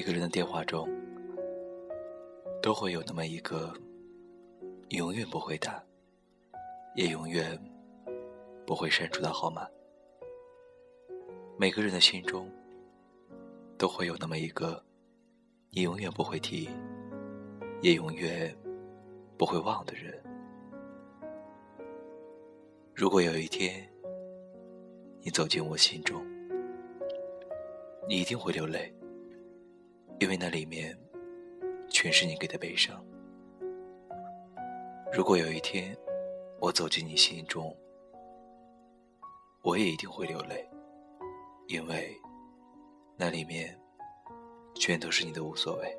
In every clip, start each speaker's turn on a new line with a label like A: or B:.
A: 每个人的电话中，都会有那么一个永远不会打，也永远不会删除的号码。每个人的心中，都会有那么一个你永远不会提，也永远不会忘的人。如果有一天，你走进我心中，你一定会流泪，因为那里面全是你给的悲伤。如果有一天我走进你心中，我也一定会流泪，因为那里面全都是你的无所谓。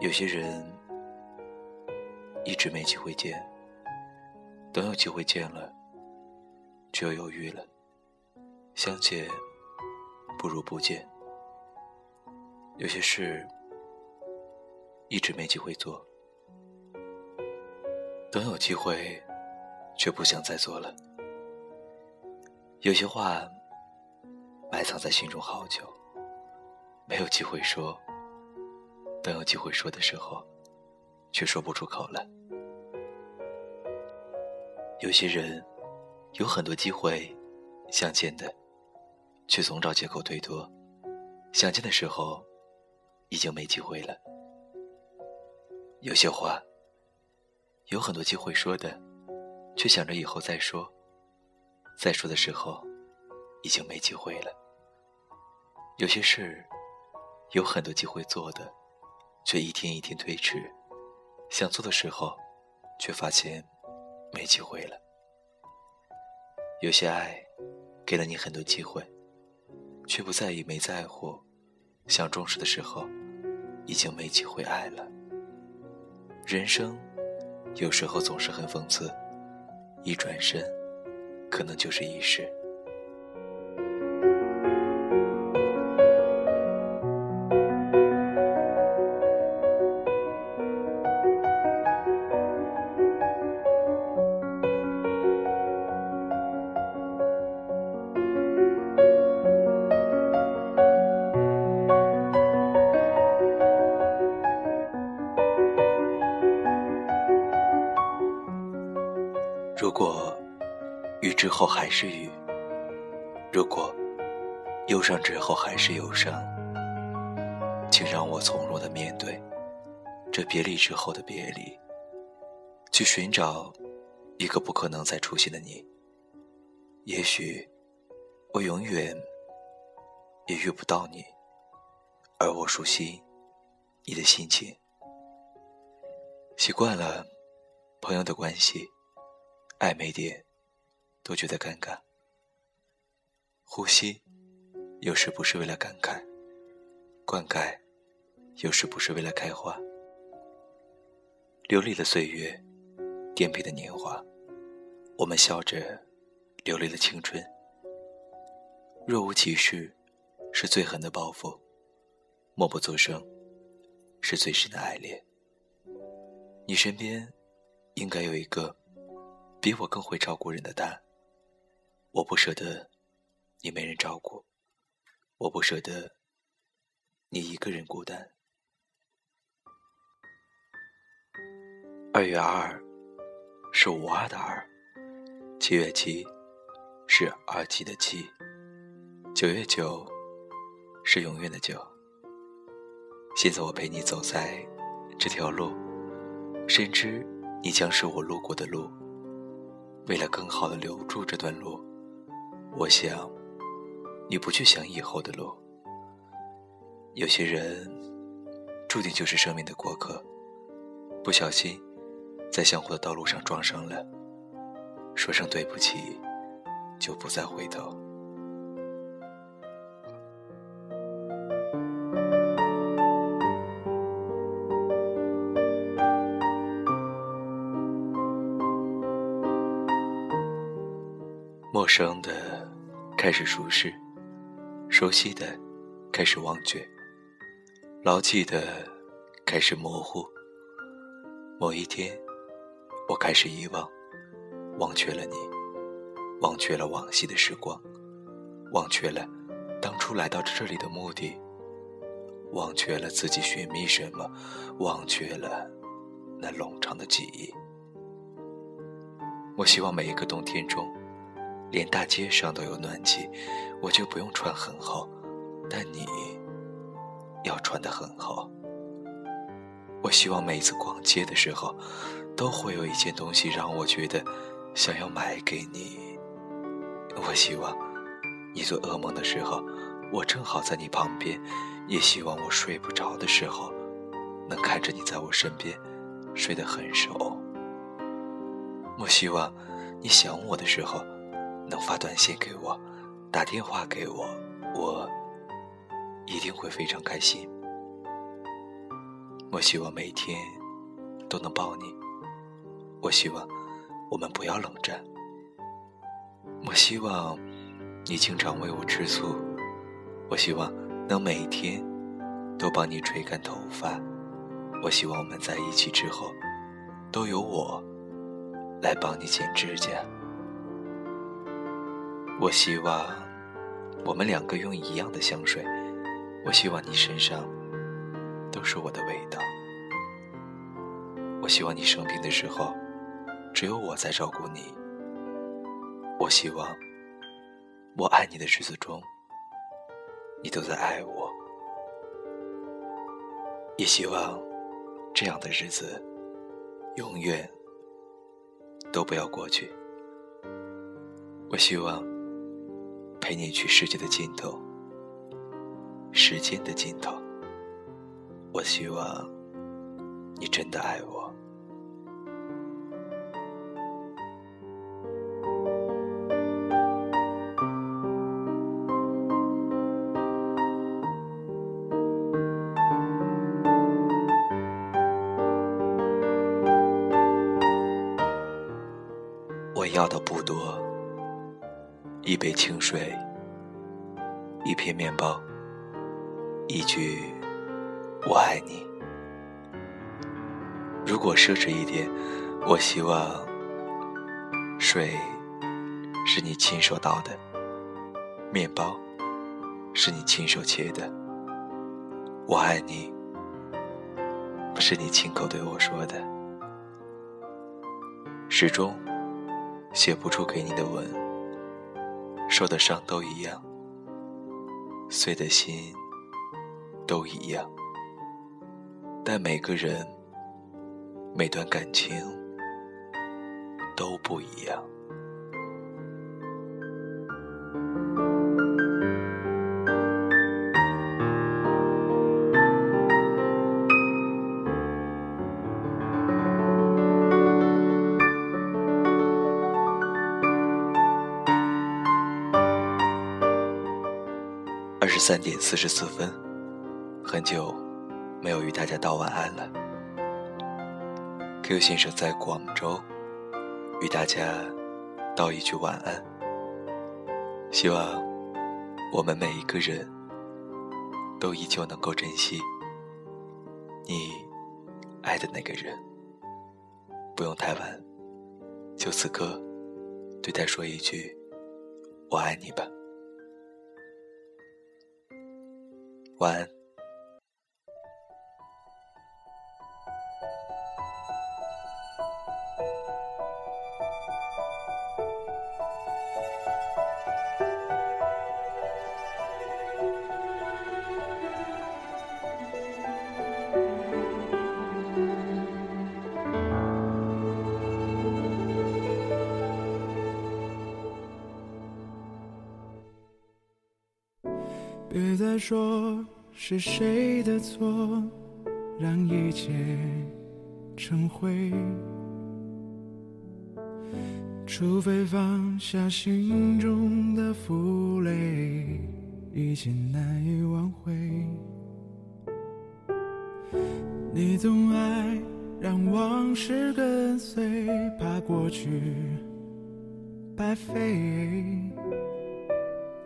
A: 有些人一直没机会见，等有机会见了。就犹豫了，相见不如不见。有些事一直没机会做，等有机会却不想再做了。有些话埋藏在心中好久，没有机会说，等有机会说的时候，却说不出口了。有些人。有很多机会相见的，却总找借口推脱。想见的时候，已经没机会了。有些话有很多机会说的，却想着以后再说。再说的时候，已经没机会了。有些事有很多机会做的，却一天一天推迟。想做的时候，却发现没机会了。有些爱，给了你很多机会，却不在意、没在乎，想重视的时候，已经没机会爱了。人生，有时候总是很讽刺，一转身，可能就是一世。后还是雨，如果忧伤之后还是忧伤，请让我从容的面对这别离之后的别离，去寻找一个不可能再出现的你。也许我永远也遇不到你，而我熟悉你的心情，习惯了朋友的关系。暧昧点，都觉得尴尬。呼吸，有时不是为了感慨；灌溉，有时不是为了开花。流离的岁月，颠沛的年华，我们笑着流离了青春。若无其事，是最狠的报复；默不作声，是最深的爱恋。你身边，应该有一个。比我更会照顾人的他，我不舍得你没人照顾，我不舍得你一个人孤单。二月二是五二的二，七月七是二七的七，九月九是永远的九。现在我陪你走在这条路，深知你将是我路过的路。为了更好的留住这段路，我想，你不去想以后的路。有些人，注定就是生命的过客，不小心，在相互的道路上撞上了，说声对不起，就不再回头。陌生的开始熟识，熟悉的开始忘却，牢记的开始模糊。某一天，我开始遗忘，忘却了你，忘却了往昔的时光，忘却了当初来到这里的目的忘却了自己寻觅什么，忘却了那冗长的记忆。我希望每一个冬天中，连大街上都有暖气，我就不用穿很厚，但你要穿得很厚。我希望每次逛街的时候，都会有一件东西让我觉得想要买给你。我希望你做噩梦的时候，我正好在你旁边；也希望我睡不着的时候，能看着你在我身边，睡得很熟。我希望你想我的时候，能发短信给我，打电话给我，我一定会非常开心。我希望每天都能抱你。我希望我们不要冷战。我希望你经常为我吃醋。我希望能每天都帮你吹干头发。我希望我们在一起之后，都由我来帮你剪指甲。我希望我们两个用一样的香水。我希望你身上。都是我的味道。我希望你生病的时候，只有我在照顾你。我希望我爱你的日子中，你都在爱我。也希望这样的日子永远都不要过去。我希望陪你去世界的尽头，时间的尽头。我希望你真的爱我。我要的不多，一杯清水，一片面包，一句。我爱你。如果奢侈一点，我希望水是你亲手倒的，面包是你亲手切的。我爱你，不是你亲口对我说的。始终写不出给你的吻，受的伤都一样，碎的心都一样。但每个人、每段感情都不一样。三点四十四分，很久。没有与大家道晚安了。Q 先生在广州与大家道一句晚安。希望我们每一个人都依旧能够珍惜你爱的那个人。不用太晚，就此刻对他说一句“我爱你”吧。晚安。
B: 别再说是谁的错，让一切成灰。除非放下心中的负累，一切难以挽回。你总爱让往事跟随，怕过去白费。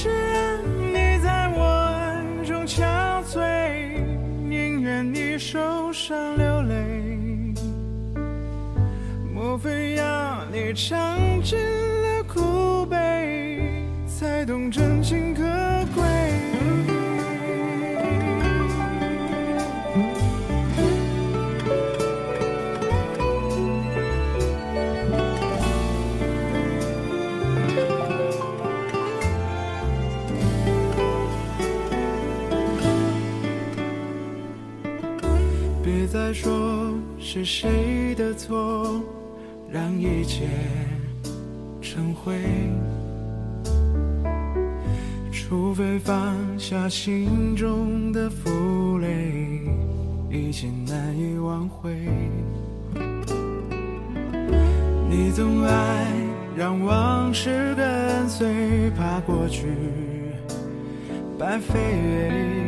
B: 只愿你在我爱中憔悴，宁愿你受伤流泪。莫非要你尝尽了苦悲，才懂真情可别再说是谁的错，让一切成灰。除非放下心中的负累，一切难以挽回。你总爱让往事跟随，怕过去白费。